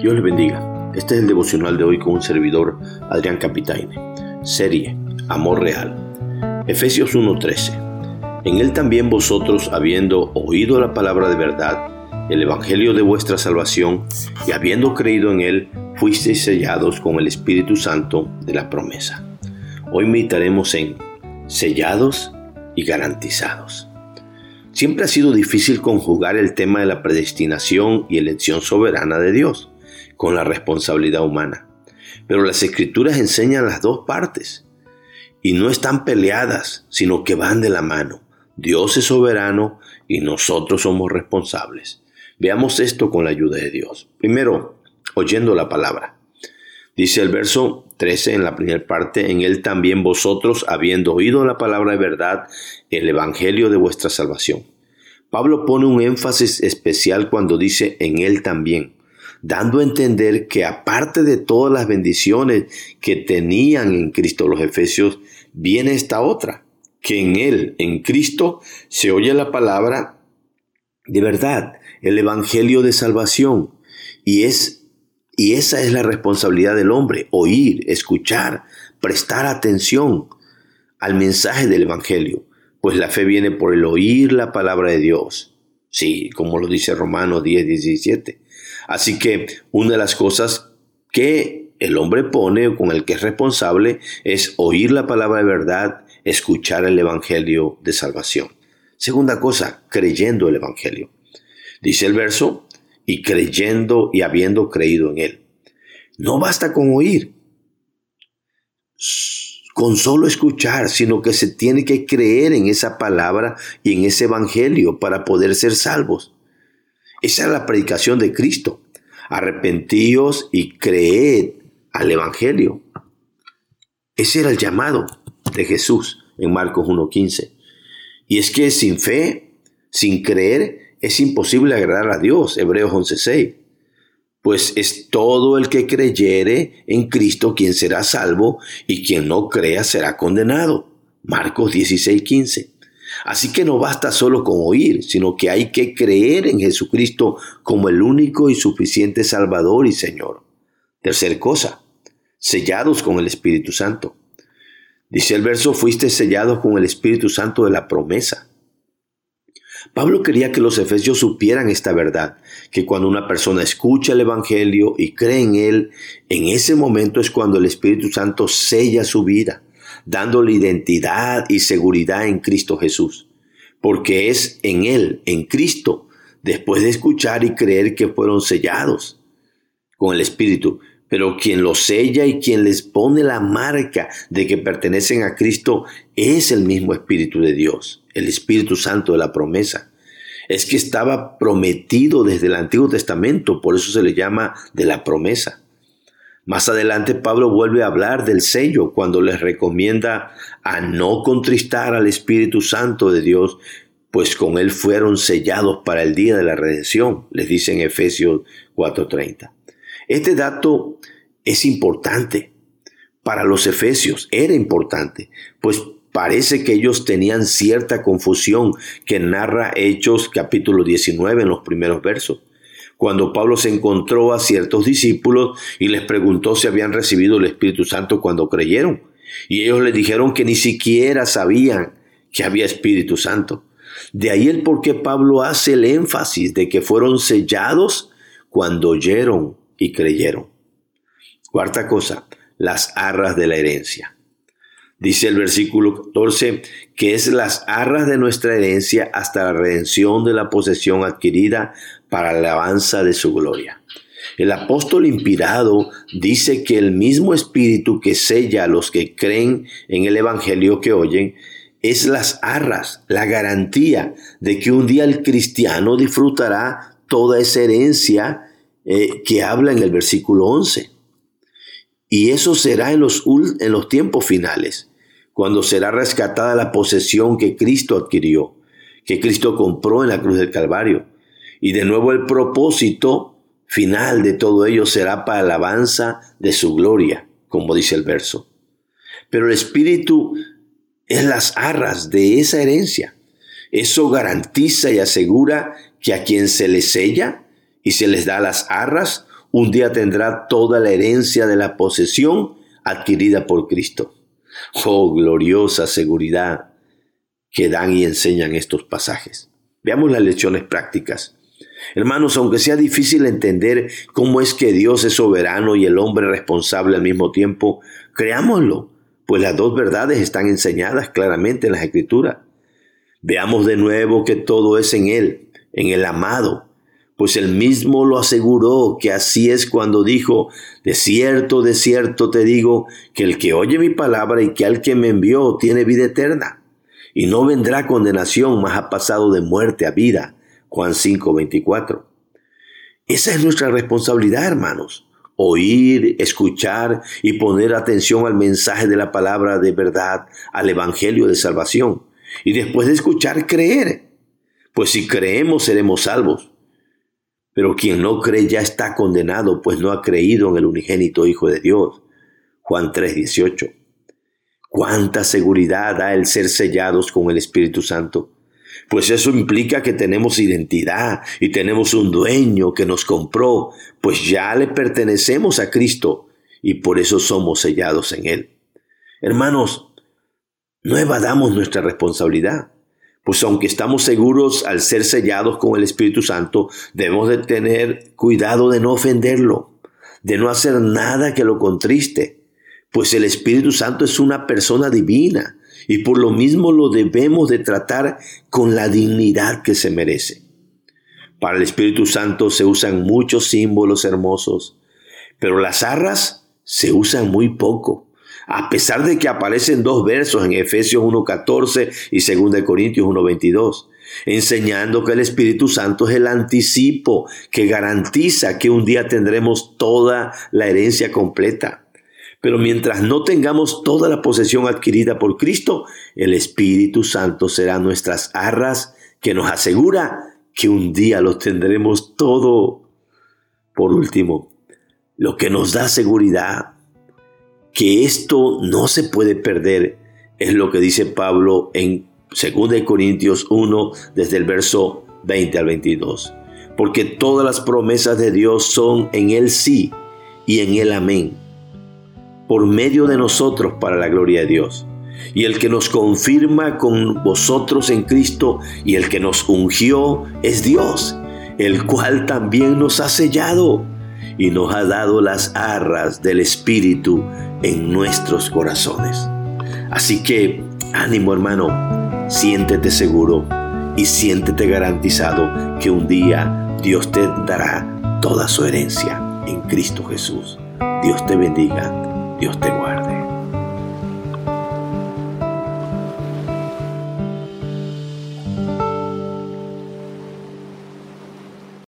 Dios les bendiga. Este es el devocional de hoy con un servidor, Adrián Capitaine. Serie, Amor Real. Efesios 1:13. En él también vosotros, habiendo oído la palabra de verdad, el evangelio de vuestra salvación, y habiendo creído en él, fuisteis sellados con el Espíritu Santo de la promesa. Hoy meditaremos en sellados y garantizados. Siempre ha sido difícil conjugar el tema de la predestinación y elección soberana de Dios con la responsabilidad humana. Pero las escrituras enseñan las dos partes y no están peleadas, sino que van de la mano. Dios es soberano y nosotros somos responsables. Veamos esto con la ayuda de Dios. Primero, oyendo la palabra. Dice el verso 13 en la primera parte, en él también vosotros, habiendo oído la palabra de verdad, el evangelio de vuestra salvación. Pablo pone un énfasis especial cuando dice en él también dando a entender que aparte de todas las bendiciones que tenían en Cristo los efesios, viene esta otra, que en Él, en Cristo, se oye la palabra de verdad, el Evangelio de salvación, y es y esa es la responsabilidad del hombre, oír, escuchar, prestar atención al mensaje del Evangelio, pues la fe viene por el oír la palabra de Dios. Sí, como lo dice Romanos 10, 17. Así que una de las cosas que el hombre pone con el que es responsable es oír la palabra de verdad, escuchar el Evangelio de salvación. Segunda cosa, creyendo el Evangelio. Dice el verso, y creyendo y habiendo creído en él. No basta con oír, con solo escuchar, sino que se tiene que creer en esa palabra y en ese Evangelio para poder ser salvos. Esa es la predicación de Cristo. Arrepentíos y creed al Evangelio. Ese era el llamado de Jesús en Marcos 1.15. Y es que sin fe, sin creer, es imposible agradar a Dios, Hebreos 11.6. Pues es todo el que creyere en Cristo quien será salvo y quien no crea será condenado. Marcos 16.15. Así que no basta solo con oír, sino que hay que creer en Jesucristo como el único y suficiente Salvador y Señor. Tercer cosa, sellados con el Espíritu Santo. Dice el verso, fuiste sellados con el Espíritu Santo de la promesa. Pablo quería que los efesios supieran esta verdad, que cuando una persona escucha el Evangelio y cree en él, en ese momento es cuando el Espíritu Santo sella su vida dándole identidad y seguridad en Cristo Jesús, porque es en Él, en Cristo, después de escuchar y creer que fueron sellados con el Espíritu. Pero quien los sella y quien les pone la marca de que pertenecen a Cristo es el mismo Espíritu de Dios, el Espíritu Santo de la promesa. Es que estaba prometido desde el Antiguo Testamento, por eso se le llama de la promesa. Más adelante Pablo vuelve a hablar del sello cuando les recomienda a no contristar al Espíritu Santo de Dios, pues con él fueron sellados para el día de la redención, les dice en Efesios 4:30. Este dato es importante para los efesios, era importante, pues parece que ellos tenían cierta confusión que narra Hechos capítulo 19 en los primeros versos cuando Pablo se encontró a ciertos discípulos y les preguntó si habían recibido el Espíritu Santo cuando creyeron. Y ellos le dijeron que ni siquiera sabían que había Espíritu Santo. De ahí el por qué Pablo hace el énfasis de que fueron sellados cuando oyeron y creyeron. Cuarta cosa, las arras de la herencia. Dice el versículo 14 que es las arras de nuestra herencia hasta la redención de la posesión adquirida para la alabanza de su gloria. El apóstol inspirado dice que el mismo espíritu que sella a los que creen en el evangelio que oyen es las arras, la garantía de que un día el cristiano disfrutará toda esa herencia eh, que habla en el versículo 11. Y eso será en los, en los tiempos finales cuando será rescatada la posesión que Cristo adquirió, que Cristo compró en la cruz del Calvario. Y de nuevo el propósito final de todo ello será para alabanza de su gloria, como dice el verso. Pero el Espíritu es las arras de esa herencia. Eso garantiza y asegura que a quien se les sella y se les da las arras, un día tendrá toda la herencia de la posesión adquirida por Cristo. Oh, gloriosa seguridad que dan y enseñan estos pasajes. Veamos las lecciones prácticas. Hermanos, aunque sea difícil entender cómo es que Dios es soberano y el hombre responsable al mismo tiempo, creámoslo, pues las dos verdades están enseñadas claramente en las Escrituras. Veamos de nuevo que todo es en Él, en el amado, pues él mismo lo aseguró que así es cuando dijo, de cierto, de cierto te digo, que el que oye mi palabra y que al que me envió tiene vida eterna, y no vendrá condenación, mas ha pasado de muerte a vida. Juan 5, 24. Esa es nuestra responsabilidad, hermanos. Oír, escuchar y poner atención al mensaje de la palabra de verdad, al Evangelio de salvación. Y después de escuchar, creer. Pues si creemos, seremos salvos. Pero quien no cree ya está condenado, pues no ha creído en el unigénito Hijo de Dios. Juan 3:18. ¿Cuánta seguridad da el ser sellados con el Espíritu Santo? Pues eso implica que tenemos identidad y tenemos un dueño que nos compró, pues ya le pertenecemos a Cristo y por eso somos sellados en Él. Hermanos, no evadamos nuestra responsabilidad. Pues aunque estamos seguros al ser sellados con el Espíritu Santo, debemos de tener cuidado de no ofenderlo, de no hacer nada que lo contriste, pues el Espíritu Santo es una persona divina y por lo mismo lo debemos de tratar con la dignidad que se merece. Para el Espíritu Santo se usan muchos símbolos hermosos, pero las arras se usan muy poco a pesar de que aparecen dos versos en Efesios 1.14 y 2 Corintios 1.22, enseñando que el Espíritu Santo es el anticipo que garantiza que un día tendremos toda la herencia completa. Pero mientras no tengamos toda la posesión adquirida por Cristo, el Espíritu Santo será nuestras arras que nos asegura que un día lo tendremos todo. Por último, lo que nos da seguridad que esto no se puede perder, es lo que dice Pablo en 2 Corintios 1, desde el verso 20 al 22. Porque todas las promesas de Dios son en el sí y en el amén, por medio de nosotros para la gloria de Dios. Y el que nos confirma con vosotros en Cristo y el que nos ungió es Dios, el cual también nos ha sellado y nos ha dado las arras del Espíritu en nuestros corazones. Así que ánimo hermano, siéntete seguro y siéntete garantizado que un día Dios te dará toda su herencia en Cristo Jesús. Dios te bendiga, Dios te guarde.